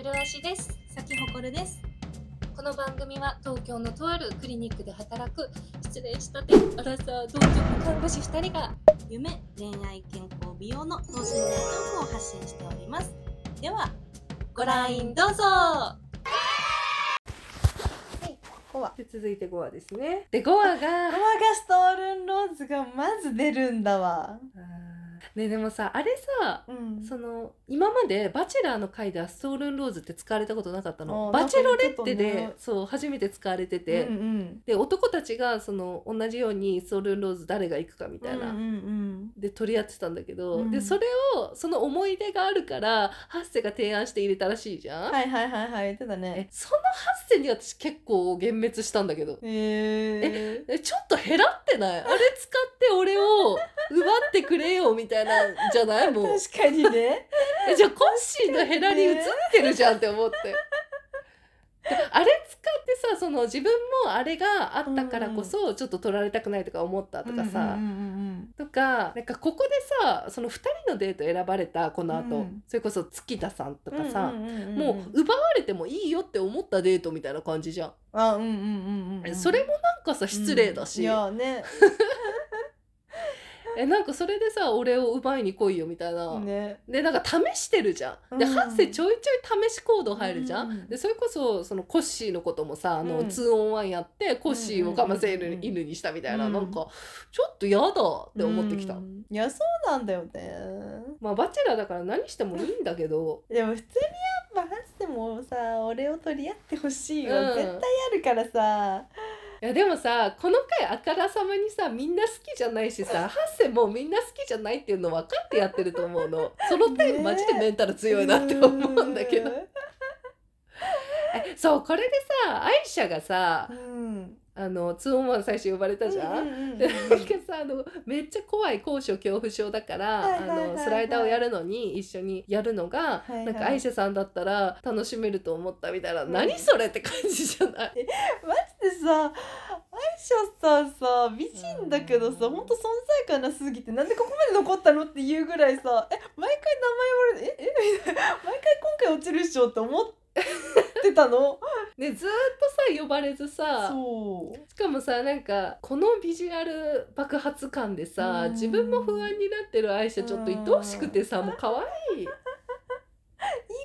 プルアシです咲ほこるです。この番組は東京のとあるクリニックで働く失礼したてアラサー同居看護師2人が夢、恋愛、健康、美容の等身大トークを発信しております。では、ご覧どうぞ5話。で続いて5話ですね。で5話がゴアガストールンローズがまず出るんだわ。ねでもさあれさうん。その今まで「バチェラー」の回ではストールンローズって使われたことなかったの？バチェロレッテで、ね。そう初めて使われてて、うんうん、で男たちがその同じようにストールンローズ誰が行くかみたいな。うんうんで取り合ってたんだけど、うん。でそれをその思い出があるからハッセが提案して入れたらしいじゃん、はいはいはいはい言ってたえね。そのハッセに私結構幻滅したんだけど。へえ。えちょっと減らってない？あれ使って俺を奪ってくれよみたいなんじゃない？もう。確かにね。えじゃあコッシーのヘラに映ってるじゃんって思って。であれ使ってさその自分もあれがあったからこそちょっと取られたくないとか思ったとかさ、とかなんかここでさその2人のデート選ばれたこの後、うん。それこそ月田さんとかさ、もう奪われてもいいよって思ったデートみたいな感じじゃん、あうんうんうんうん。それもなんかさ失礼だし、うん。いやね。えなんかそれでさ俺を奪いに来いよみたいな、ね。でなんか試してるじゃん。で、うんハッセちょいちょい試し行動入るじゃん。うんでそれこそそのコッシーのこともさあの、うん 2on1 やってコッシーをかませる犬にしたみたいな、うんなんかちょっと嫌だって思ってきた。うんいやそうなんだよね。まあバチェラーだから何してもいいんだけどでも普通にやっぱハッセもさ俺を取り合ってほしいよ、うん絶対あるからさいやでもさこの回あからさまにさみんな好きじゃないしさハッセもみんな好きじゃないっていうの分かってやってると思うの その点ねマジでメンタル強いなって思うんだけど。えそうこれでさアイシャがさうんあの 2on1 最初呼ばれたじゃん？うんうんうんでなんかさあのめっちゃ怖い高所恐怖症だから、はいはいはいはい。あのスライダーをやるのに一緒にやるのが、いはい。なんかアイシャさんだったら楽しめると思ったみたいな、うん。何それって感じじゃない？マジでさアイシャさんさ美人だけどさうん。ほんと存在感なすぎてなんでここまで残ったのっていうぐらいさえ毎回名前言われてええ毎回今回落ちるっしょって思ってたの？ねずーっとさ呼ばれずさしかもさなんかこのビジュアル爆発感でさ、うん。自分も不安になってるアイシャちょっと愛おしくてさ、もう可愛い。いい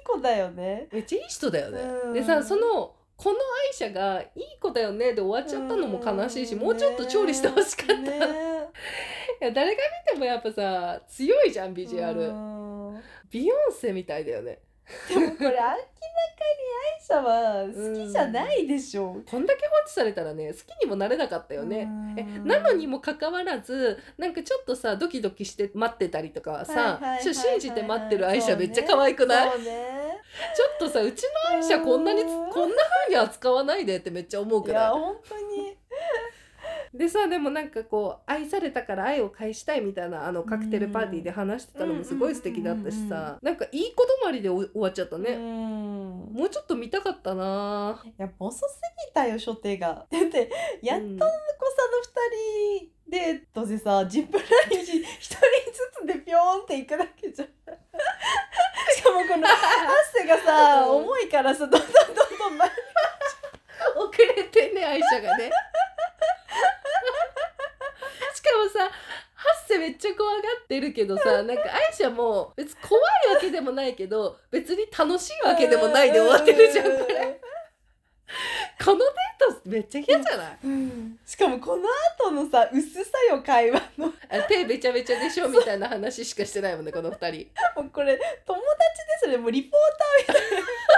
子だよね。めっちゃいい人だよね。うん。でさそのこのアイシャが「いい子だよね」で終わっちゃったのも悲しいし、うん。もうちょっと調理してほしかった、いねや誰が見てもやっぱさ強いじゃんビジュアル、うん。ビヨンセみたいだよね でもこれ明らかにアイシャは好きじゃないでしょ。こんだけ放置されたらね好きにもなれなかったよね、えなのにもかかわらずなんかちょっとさドキドキして待ってたりとかさ信じて待ってるアイシャめっちゃ可愛くない、そうね。ちょっとさうちのアイシャこんなにこんな風に扱わないでってめっちゃ思ういくらいや本当に。でさでもなんかこう愛されたから愛を返したいみたいなあのカクテルパーティーで話してたのもすごい素敵だったしさなんかいい子止まりで終わっちゃったうね、ん。もうちょっと見たかったな。やっぱ遅すぎたよ初手が。だってやっと子さんの二人デートでさジップライン一人ずつでピョーンって行くだけじゃん。しかもこのハッセがさ、うん。重いからさどんどんどんどん前に。遅れてね愛車がねもさハッセめっちゃ怖がってるけどさなんか愛車も別に怖いわけでもないけど別に楽しいわけでもないで終わってるじゃんこれ。このデートめっちゃ嫌じゃない？うん。しかもこの後のさ薄さよ会話の。手べちゃべちゃでしょみたいな話しかしてないもんねこの二人。うこれ友達ですね。もうリポーターみ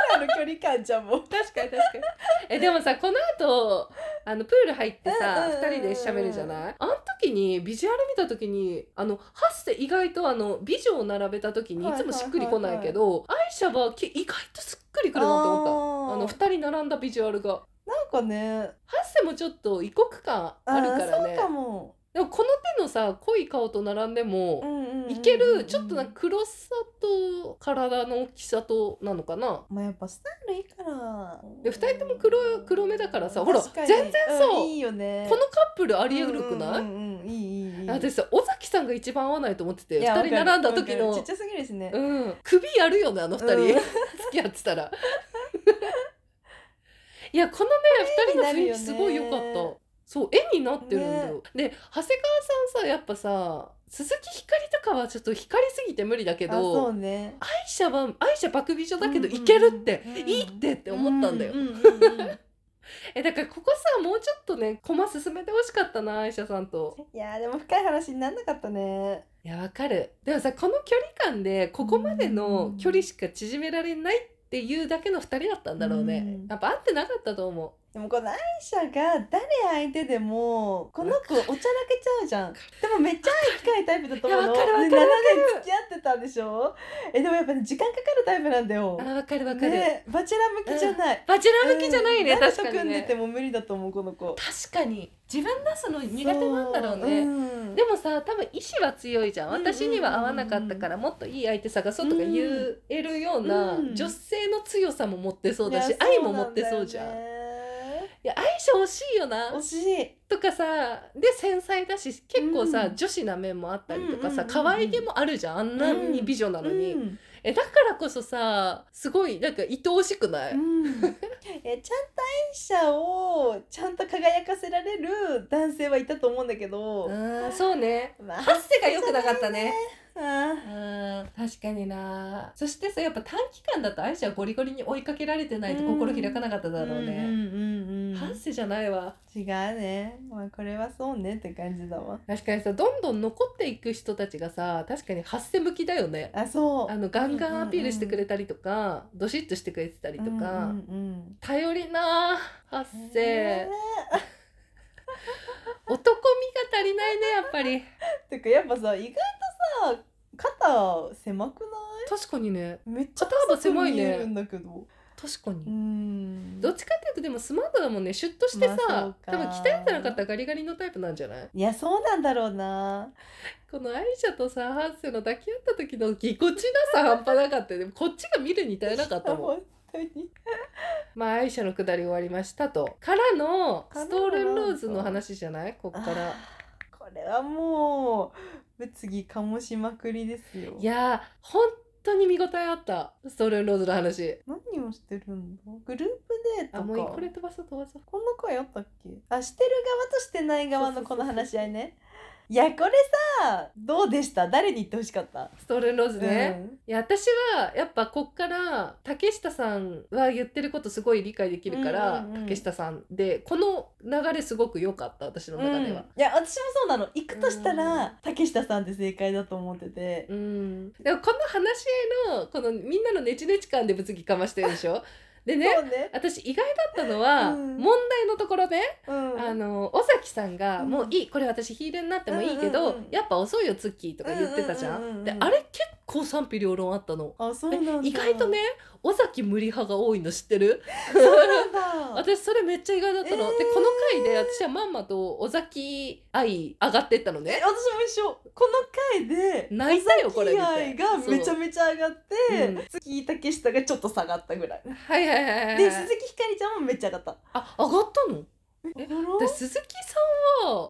たいなの距離感じゃんもう。確かに確かに。えでもさこの後あのプール入ってさ二人で喋るじゃない？あの時にビジュアル見た時にあのハッセ意外とあの美女を並べた時にいつもしっくりこないけど、アイシャはき意外とすっくりくるなって思った。ああの二人並んだビジュアルが。なんかね。ハッセもちょっと異国感あるからね。そうかもでもこの手のさ濃い顔と並んでも、いけるちょっとなんか黒さと体の大きさとなのかな。まあやっぱスタイルいいから。で二人とも黒黒目だからさほら全然そううんいいよね。このカップルありえるくない、うんういいいい私さ尾崎さんが一番合わないと思ってて二いや人並んだ時のちっちゃすぎるしね。うん、首やるよねあの二人、うん。付き合ってたら。いやこのね二人の雰囲気すごい良かったそう絵になってるんだ。よ、で長谷川さんさやっぱさ鈴木ひかりとかはちょっと光りすぎて無理だけどうね。愛車は愛車爆美女だけどうんうんいけるって、うんいいってって思ったんだよ、ううんうんうん えだからここさもうちょっとね駒進めてほしかったな愛車さんと。いやーでも深い話にならなかったね。いやわかる。でもさこの距離感でここまでの距離しか縮められないっていうだけの2人だったんだろうね、うんやっぱ合ってなかったと思でもこの愛車が誰相手でもこの子おちゃらけちゃうじゃん。でもめっちゃ愛深いタイプだと思うの。いやわかるわかるで7わか年付き合ってたでしょ？えでもやっぱね時間かかるタイプなんだよ。うあわかるわかる、ねバチェラー向きじゃない、バチェラー向きじゃないね、うん。確かに誰と組んでてねも無理だと思うこの子。確かに。自分出すの苦手なんだろうね。んでもさ多分意志は強いじゃん。うんうん私には合わなかったからもっといい相手探そうとか言えるようなうん。女性の強さも持ってそうだし愛も持ってそうじゃんや愛車欲しいよな。惜しい。とかさで繊細だし結構さ、うん。女子な面もあったりとかさうんうんうんうん。可愛げもあるじゃん。あんなに美女なのに、うん。えだからこそさすごいなんか愛おしくない、うん、えちゃんと愛車をちゃんと輝かせられる男性はいたと思うんだけど、うんそうね。まあハッセが良くなかったね。あうん確かにな。そしてさやっぱ短期間だと愛車はゴリゴリに追いかけられてないと心開かなかったーだろうね、うんうんうんうん。ハッセじゃないわ。違うね。まあこれはそうねって感じだわ。確かにさどんどん残っていく人たちがさ確かにハッセ向きだよね。あそう。あのガンガンアピールしてくれたりとか、どしっとしてくれてたりとか、うんうん頼りなハッうんセ、え男味が足りないねやっぱり。ー てかやっぱさ意外とさ肩狭くな確かにね。いめっちゃ肩幅狭いね見えるんだけど。確かに、うん。どっちかっていうとでもスマートだもんね。シュッとしてさ、まあ多分鍛えてなかったらガリガリのタイプなんじゃない？いやそうなんだろうな。このアイシャとさハッセの抱き合った時のぎこちなさ半端なかったよ。ねこっちが見るに耐えなかったもん。本当に。まあアイシャのくだり終わりましたと。からのストールンローズの話じゃない？こっから。これはもう物議かもしまくりですよ。いやー本当に見応えあった。ストールンローズの話。何をしてるんだ？グループデートか。あもうこれ飛ばそう飛ばそう。こんな回あったっけ？あしてる側としてない側のこの話し合いねいやこれさどうでした？誰に言ってほしかった？ストールンローズね、うん。いや私はやっぱこっから竹下さんは言ってることすごい理解できるから、うんうんうん竹下さんでこの流れすごく良かった私の中では。うん。いや私もそうなの。行くとしたうん。ら竹下さんって正解だと思ってて。うん、でもこの話し合いのこのみんなのネチネチ感で物議かましてるでしょ？でね私意外だったのは、うん。問題のところね、うん。あの尾崎さんが「うん。もういいこれ私ヒールになってもいいけど、やっぱ遅いよツッキー」とか言ってたじゃん。であれ結構賛否両論あったの。意外とね尾崎無理派が多いの知ってる？そうなんだ。私それめっちゃ意外だったの、えー。でこの回で私はまんまと尾崎愛上がってったのね。え私も一緒。この回で泣いたよこれ見て。愛がめちゃめちゃ上がってう。ん月竹下がちょっと下がったぐらい。はいはいはいはいで鈴木ひかりちゃんもめっちゃ上がった。あ上がったの？えで鈴木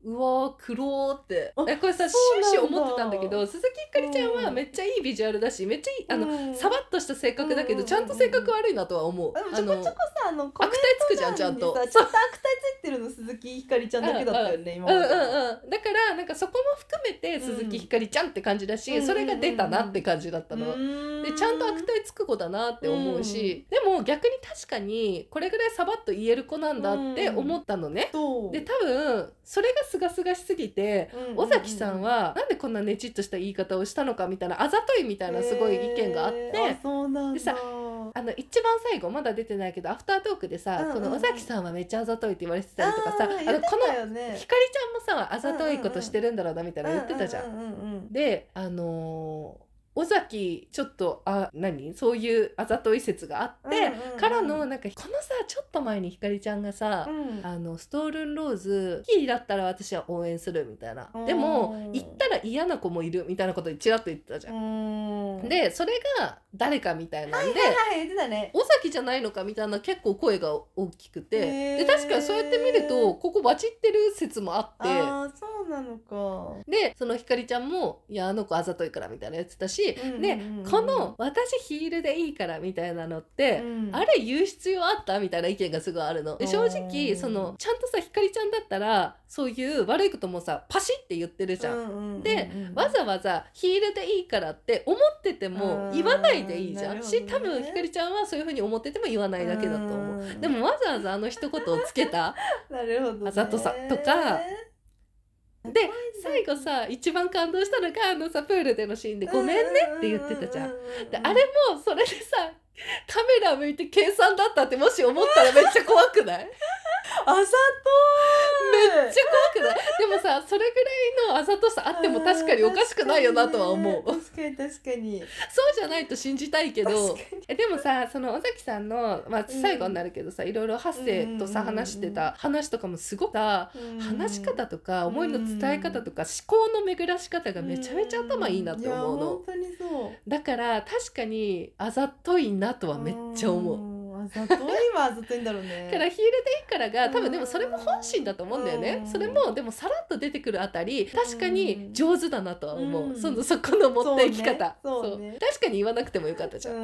うわー黒ーって。これさ終始思ってたんだけど鈴木ひかりちゃんはめっちゃいいビジュアルだしめっちゃいいあの、うん。サバッとした性格だけどちゃんと性格悪いなとは思う。あのょこちょこさあの悪態つくじゃんちゃんと。ちゃんと悪態ついてるの鈴木ひかりちゃんだけだったよね今うんうんうん。だからなんかそこも含めて鈴木ひかりちゃんって感じだし、うんそれが出たなって感じだったの、でちゃんと悪態つく子だなって思うし、でも逆に確かにこれぐらいサバッと言える子なんだって思ったのね。で多分それがすがすがしすぎてうん尾崎さんはなんでこんなねちっとした言い方をしたのかみたいなあざといみたいなすごい意見があって。へーあそうなんだ。でさあの一番最後まだ出てないけどアフタートークでさ、うんうんうん。この尾崎さんはめっちゃあざといって言われてたりとかさああのこのひかりちゃんもさあざといことしてるんだろうなみたいな言ってたじゃん。であのー尾崎ちょっとあ何？そういうあざとい説があって、うんうんうん。からのなんかこのさちょっと前にひかりちゃんがさ、うん。あのストールンローズキーだったら私は応援するみたいな。うん。でも行ったら嫌な子もいるみたいなことちらっと言ってたじゃん。うん。でそれが誰かみたいなんで、はい言ってたね。尾崎じゃないのかみたいな結構声が大きくて、で確かにそうやって見るとここバチってる説もあって。ああそうなのか。でそのひかりちゃんも「いやあの子あざといから」みたいなやってたし、でこの「私ヒールでいいから」みたいなのって、うんあれ言う必要あったみたいな意見がすごいあるの。で正う直んそのちゃんとさひかりちゃんだったらそういう悪いこともさパシって言ってるじゃん。でわざわざヒールでいいからって思ってても言わないでいいじゃん。うんし多分ひかりちゃんはそういうふうに思ってても言わないだけだと思う。うんでもわざわざあの一言をつけた なるほど、ね、あざとさとかで最後さ一番感動したのがあのさプールでのシーンで「ごめんね」って言ってたじゃん。であれもそれでさカメラ向いて計算だったってもし思ったらめっちゃ怖くない？あざとめっちゃ怖くない？でもさそれぐらいのあざとさあっても確かにおかしくないよなとは思う。確かに確かに。そうじゃないと信じたいけど。えでもさその尾崎さんの、まあ、最後になるけどさ、いろいろハッセとさ話してた話とかもすごくさうん話し方とか思いの伝え方とか思考の巡らし方がめちゃめちゃ頭いいなって思うの。いや本。当にそう。だから確かにあざといなとはめっちゃ思う。ざといはあざといんだろうね。だ からヒールでいいからが多分でもそれも本心だと思うんだよね。うん。それもでもさらっと出てくるあたり確かに上手だなとは思う、うん。そのそこの持っていき方。そうね。ね。確かに言わなくてもよかったじゃん、う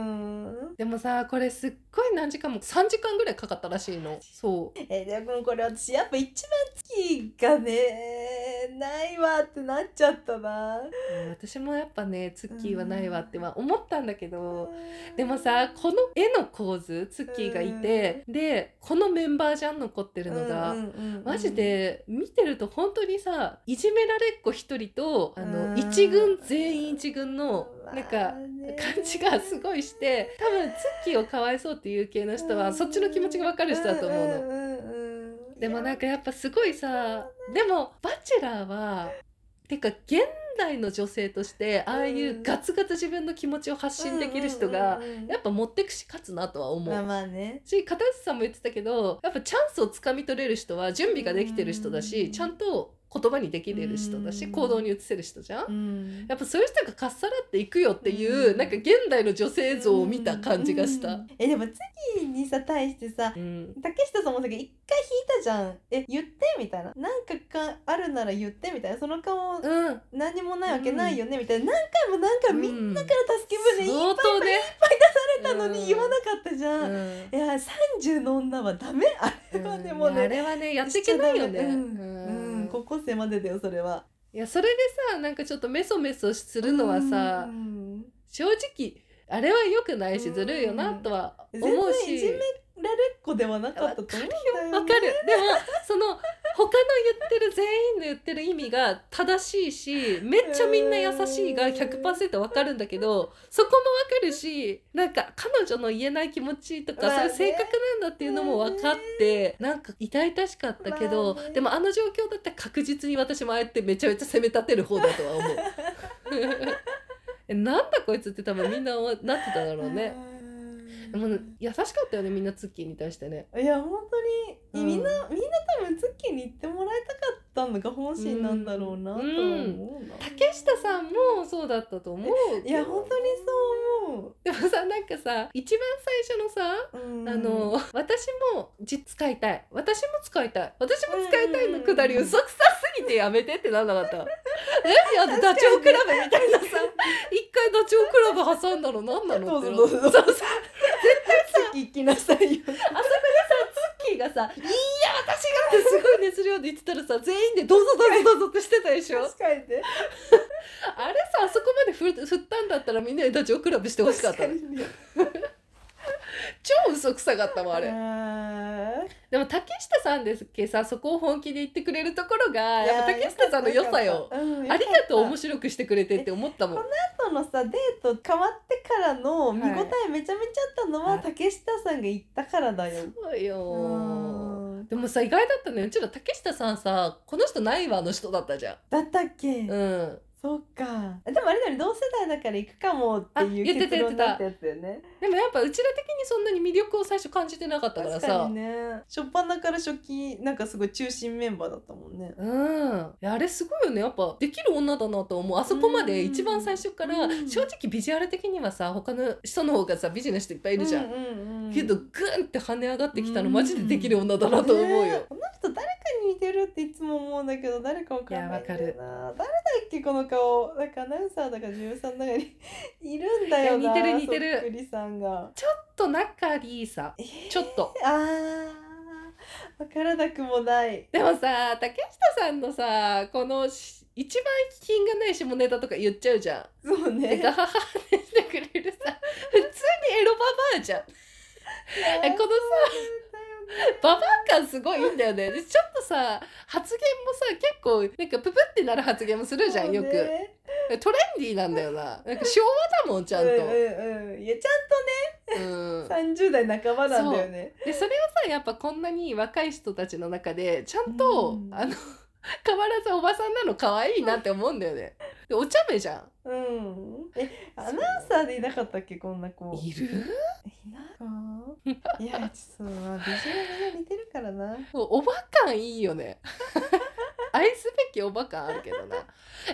ん。でもさこれすっごい何時間も3時間ぐらいかかったらしいの。そう。えでもこれ私やっぱ一番月がねないわってなっちゃったな。うん私もやっぱねツッキーはないわっては思ったんだけど。でもさこの絵の構図ツッキーがいてでこのメンバーじゃん残ってるのが、マジで見てると本当にさいじめられっ子一人とあのうん。一軍全員一軍のまあなんかね感じがすごいして多分ツッキーをかわいそうっていう系の人はそっちの気持ちが分かる人だと思うの。でもなんかやっぱすごいさでも「バチェラーは」てか現代の女性としてああいうガツガツ自分の気持ちを発信できる人がやっぱ持ってくし勝つなとは思う。まあまあね。し片内さんも言ってたけどやっぱチャンスをつかみ取れる人は準備ができてる人だし、うん。ちゃんと言葉にできれる人だし、うん。行動に移せる人じゃん、うん。やっぱそういう人がかっさらっていくよっていう、うん。なんか現代の女性像を見た感じがした。うん。えでも次にさ対してさうん。竹下さんもさ一回引いたじゃん。え言ってみたいな。なんかかあるなら言ってみたいな。その顔うん、何にもないわけないよねみたいな。何回も何回もみんなから助け舟いっ相当ね。ぱい出されたのに言わなかったじゃん、うん。いや30の女はダメ。あれはね、うん。もうねあれはねやっていけないよね。うん、高校生までだよそれはいやそれでさなんかちょっとメソメソするのはさ、うん正直あれは良くないしずるいよなとは思うし。いじめられっ子ではなかったと思うんだよ、ね、わかる。でもその他の言ってる全員の言ってる意味が正しいしめっちゃみんな優しいが100%わかるんだけどそこもわかるしなんか彼女の言えない気持ちとか、そういう性格なんだっていうのも分かってなんか痛々しかったけど、でもあの状況だったら確実に私もああやってめちゃめちゃ責め立てる方だとは思う。えなんだこいつって多分みんななってただろうね。でも優しかったよねみんなツッキーに対してね。いや本当に、うん。みんなみんな多分ツッキーに言ってもらいたかったのが本心なんだろうなとは思うな、竹下さんもそうだったと思ういや本当にそう思う、でもさなんかさ一番最初のさ、うん。あの私も実使いたい。私も使いたい。私も使いたいのくだりうん嘘くさすぎてやめてってなんなかった。何あのダチョウ倶楽部みたいなさ。一回ダチョウ倶楽部挟んだの何なのってなどう。そうそう行きなさいよ。ツッキーがさ「いいや私が」ってすごい熱量で言ってたらさ全員で「どうぞどうぞどうぞ」ってしてたでしょ？確かにね。あれさあそこまで振振ったんだったらみんなでダチョウ倶楽部してほしかった確かにね超嘘くさかったもんあれでも竹下さんですっけさそこを本気で言ってくれるところがいややっぱ竹下さんの良さよ。うんありがとう面よ白くしてくれてって思ったもん。かった後のさデート変わってからの見応えめちゃめちゃあったのは、はい竹下さんが言ったからだよ。そうようんでもさ意外だったねうちら竹下さんさこの人ないわの人だったじゃん。だったっけ、うん。そっか。でもあれだよね同世代だから行くかもってあいう結論だったやつだよね。でもやっぱうちら的にそんなに魅力を最初感じてなかったからさ。ね。初っ端から初期なんかすごい中心メンバーだったもんね。うん、あれすごいよね。やっぱできる女だなと思う。あそこまで一番最初からうん正直ビジュアル的にはさ他の人の方がさビジネスっていっぱいいるじゃん、うんうんうんけどグンって跳ね上がってきたのマジでできる女だなと思うよ、ねこの人誰てるっていつも思うんだけど誰かわかんないんだよな。誰だっけこの顔。なんかアナウンサーだか女優さんだかにいるんだよな似てる似てる。そっくりさんが。ちょっと仲いいさ。えーちょっと。あーわからなくもない。でもさ竹下さんのさこのし一番品がない下ネタとか言っちゃうじゃん。そうね。でガハハってしてくれるさ普通にエロババアじゃん。えこのさ ババア感すごいいいんだよね。でちょっとさ発言もさ結構なんかププってなる発言もするじゃんよく。トレンディーなんだよな。なんか昭和だもんちゃんと。うんうんうん、いやちうんゃんと30代半ばなんだよねでそれをさやっぱこんなに若い人たちの中でちゃんと、うんあの 変わらずおばさんなの可愛いなって思うんだよね。でお茶目じゃん。うんえアナウンサーでいなかったっけこんな子いる？いなかいやちょっとまあビジュアルが似てるからなおば感いいよね。愛すべきおば感あるけどな。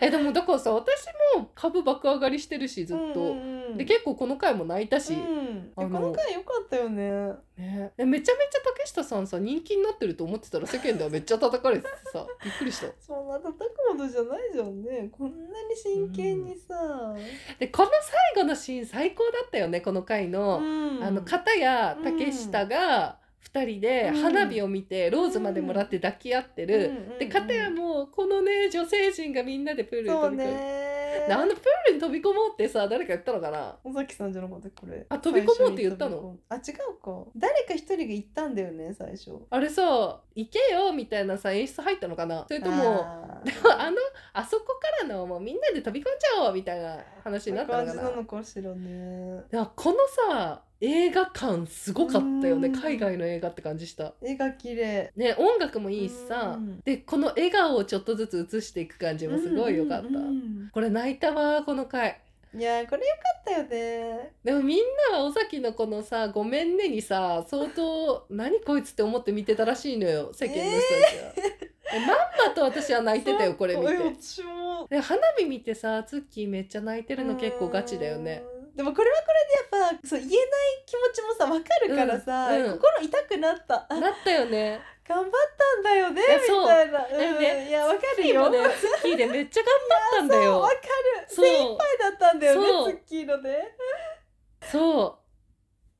えでもだからさ私も株爆上がりしてるしずっと。うんうんうんで結構この回も泣いたし、うん、この回良かったよねね、えめちゃめちゃ竹下さんさ人気になってると思ってたら世間ではめっちゃ叩かれててさびっくりした。そんな叩くほどじゃないじゃんね。こんなに真剣にさ、でこの最後のシーン最高だったよねこの回の。うん。あの片や竹下が2人で花火を見てローズまでもらって抱き合ってる、で片やもうこのね女性陣がみんなでプールに飛び込あのプールに飛び込もうってさ誰か言ったのかな？尾崎さんじゃなかったこれ。あ飛び込もうって言ったの？あ違うか。誰か一人が言ったんだよね最初。あれさ行けよみたいなさ演出入ったのかな？それともあでも あのあそこからのもうみんなで飛び込んじゃおうみたいな話になったのかな？感じなのかしらね。このさ映画館すごかったよね。うん。海外の映画って感じした。絵が綺麗。ね音楽もいいしさ。うん。でこの笑顔をちょっとずつ映していく感じもすごい良かった、うんうんこれ泣いたわこの回。うんいやこれ良かったよね。でもみんなは尾崎のこのさ「ごめんね」にさ相当「何こいつ」って思って見てたらしいのよ。世間の人たちは。えまんまと私は泣いてたよこれ見て。え私もで花火見てさツッキーめっちゃ泣いてるの結構ガチだよね。うんでもこれはこれでやっぱそう言えない気持ちもさ分かるからさ、うんうん。心痛くなった。あなったよね。頑張ったんだよねみたいな、うん。いや分かるよ。ねツッキーでめっちゃ頑張ったんだよ。分。かる精一杯だったんだよねツッキーのね。そ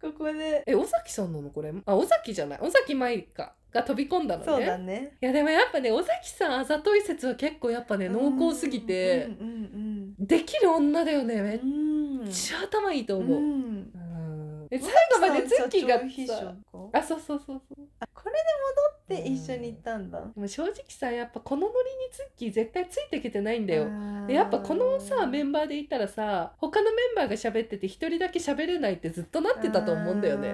う。ここで。え尾崎さんなのこれ？あ尾崎じゃない。尾崎舞香が飛び込んだのね。そうだね。いやでもやっぱね尾崎さんあざとい説は結構やっぱね濃厚すぎて、うんうんできる女だよねめっうんうんちゃ頭いいと思う。うん。うんで最後までツッキーがあそうそうそうそう。あこれで戻って一緒に行ったんだ、でも正直さやっぱこのノリにツッキー絶対ついてきてないんだよ。やっぱこのさメンバーでいたらさ他のメンバーが喋ってて一人だけ喋れないってずっとなってたと思うんだよね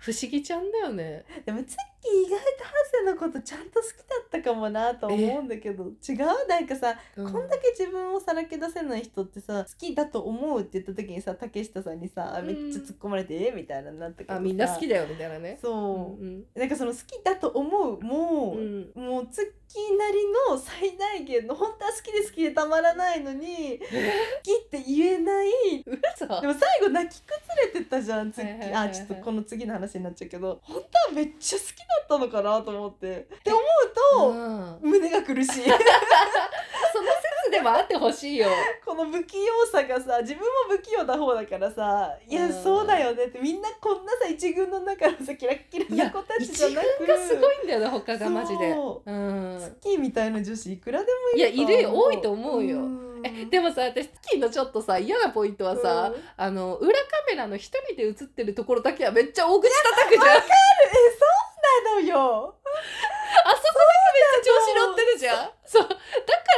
不思議ちゃんだよね。でもツッキー意外とハセのことちゃんと好きだったかもなと思うんだけど。違う？なんかさ、うん。こんだけ自分をさらけ出せない人ってさ好きだと思うって言った時にさ竹下さんにさあめっちゃ突っ込まれて、えみたいななったけどさ。あみんな好きだよみたいなね。そう、うんなんかその好きだと思うもう、うん。もうツッキーなりの最大限の本当は好きで好きでたまらないのに好きって言えない。嘘？でも最後泣き崩れてたじゃんツッキーはいはいはいはい。あちょっとこの次の話になっちゃうけど本当はめっちゃ好きだったのかなと思って。って思ううん。と胸が苦しい。その説でもあってほしいよ。この不器用さがさ自分も不器用な方だからさいやうん。そうだよねってみんなこんなさ一軍の中のさキラッキラな子たち一じゃなく。軍がすごいんだよね他がマジで。そう。うん。みたいな女子いくらでもいいやるといるよ多いと思うよ。んえでもさ私ツッキーのちょっとさ嫌なポイントはさ、うん。あの裏カメラの一人で映ってるところだけはめっちゃ大口叩くじゃん。あそこなのよ。だけめっちゃ調子乗ってるじゃん。そう。だか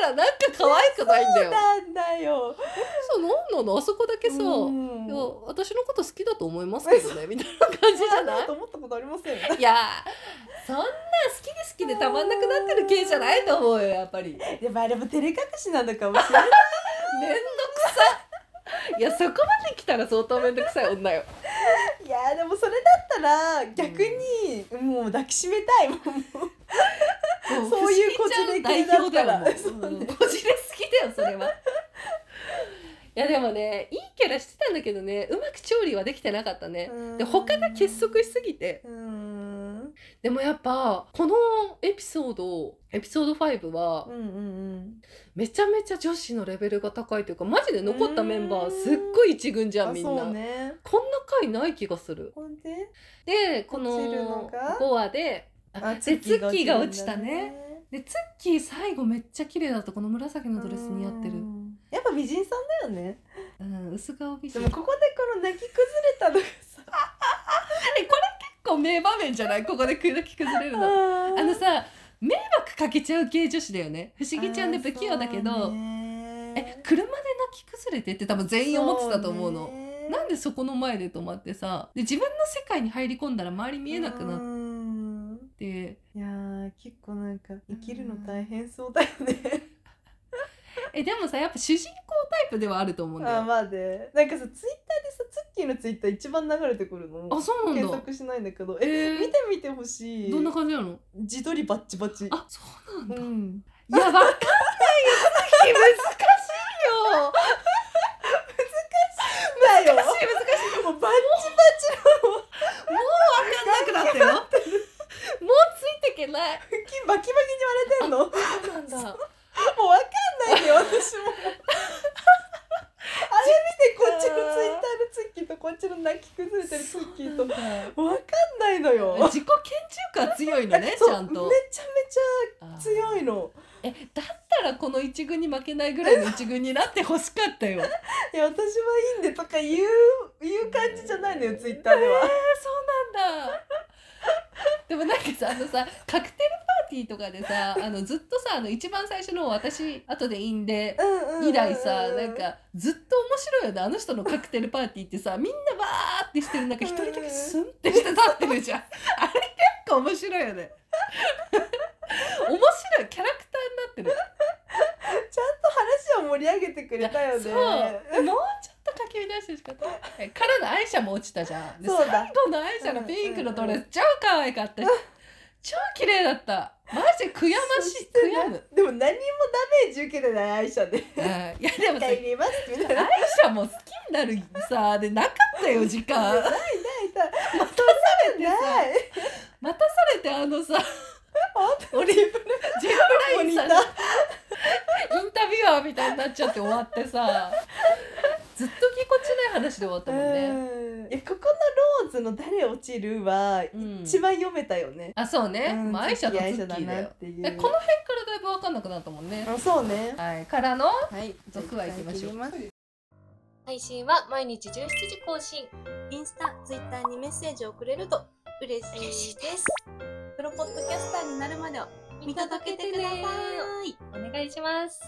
らなんか可愛くないんだよ。なんだよ。そうなんなの？あそこだけさ、う。ん。いや私のこと好きだと思いますけどねみたいな感じじゃない？と思ったことありません。いやそんな好きで好ききでたまんなくなってる系じゃないと思うよやっぱり。でもあれも照れ隠しなのかもしれない。めんどくさ。いやそこまで来たら相当めんどくさい女よ。いやでもそれだったら逆にもう抱きしめたいもんそういうこじれ系だったら。こじれすぎだよそれは。いやでもねいいキャラしてたんだけどねうまく調理はできてなかったね。で他が結束しすぎて。でもやっぱこのエピソードエピソード5はうんうんうん。めちゃめちゃ女子のレベルが高いというかマジで残ったメンバーすっごい一軍じゃんあみんな、ね。こんな回ない気がする。で？でこの落ちるのが？5話であでツッキーが落ちたね。でツッキー最後めっちゃ綺麗だったこの紫のドレス似合ってる。うん。やっぱ美人さんだよね。うん薄顔美で人もここでこの泣き崩れたのがさ。えこれ結構名場面じゃない？ここで泣き崩れるの。ああのさ迷惑かけちゃう系女子だよね。不思議ちゃんで不器用だけど、え車で泣き崩れてって多分全員思ってたと思うの。なんでそこの前で止まってさ。で自分の世界に入り込んだら周り見えなくなっってて。いやー結構なんか生きるの大変そうだよね。えでもさやっぱ主人公タイプではあると思うんだよ。あまあね。なんかさツイッターでさツッキーのツイッター一番流れてくるの。あそうなんだ。検索しないんだけど。ええー。見てみてほしい。どんな感じなの？自撮りバッチバチ。あそうなんだ、うん。いやわかんないよ。月難しいよ。だよ。難しい。難しい。もうバッチバわかんなくなったよない。チ バキバキに割れてんの？もうそうなんだ。わかんないよ 私も。あれ見てこっちのツイッターのツッキーとこっちの泣き崩れてるツッキーと。わかんないのよ。自己顕著感強いのね ちゃんと。めちゃめちゃ強いの。えだったらこの一軍に負けないぐらいの一軍になってほしかったよ。いや私はいいんでとか言う言う感じじゃないのよツイッターではでもなんかさあのさカクテルパーティーとかでさあのずっとさあの一番最初の私後でいいんで以来さなんかずっと面白いよねあの人のカクテルパーティーってさみんなわーってしてる中一人だけスンってして立ってるじゃん。あれ結構面白いよね。面白いキャラクターになってる。ちゃんと話を盛り上げてくれたよね。そう。もうちと書き乱してほしかった。えからの愛車も落ちたじゃん。でそうだ。最後の愛車のピンクのドレス超可愛かった超綺麗だった。マジで悔やましい。悔やむ。でも何もダメージ受けてない愛車で。うん。いやでもさ愛車も好きになるさでなかったよ時間。ないない待たされてさ待たされてあのさオリーブジェップラインさんのインタビュアーみたいになっちゃって終わってさずっとぎこちない話で終わったもんね、うん。いやここのローズの誰落ちるはうん。一番読めたよね、あそうね、うんまあ、愛車とツッキーだよ。なっていう。えこの辺からだいぶ分かんなくなったもんね。あそうね。はいからの？はい。続は行きましょう。配信は毎日17時更新。インスタ、ツイッターにメッセージをくれると嬉しいです。プロポッドキャスターになるまでを見届けてください。お願いします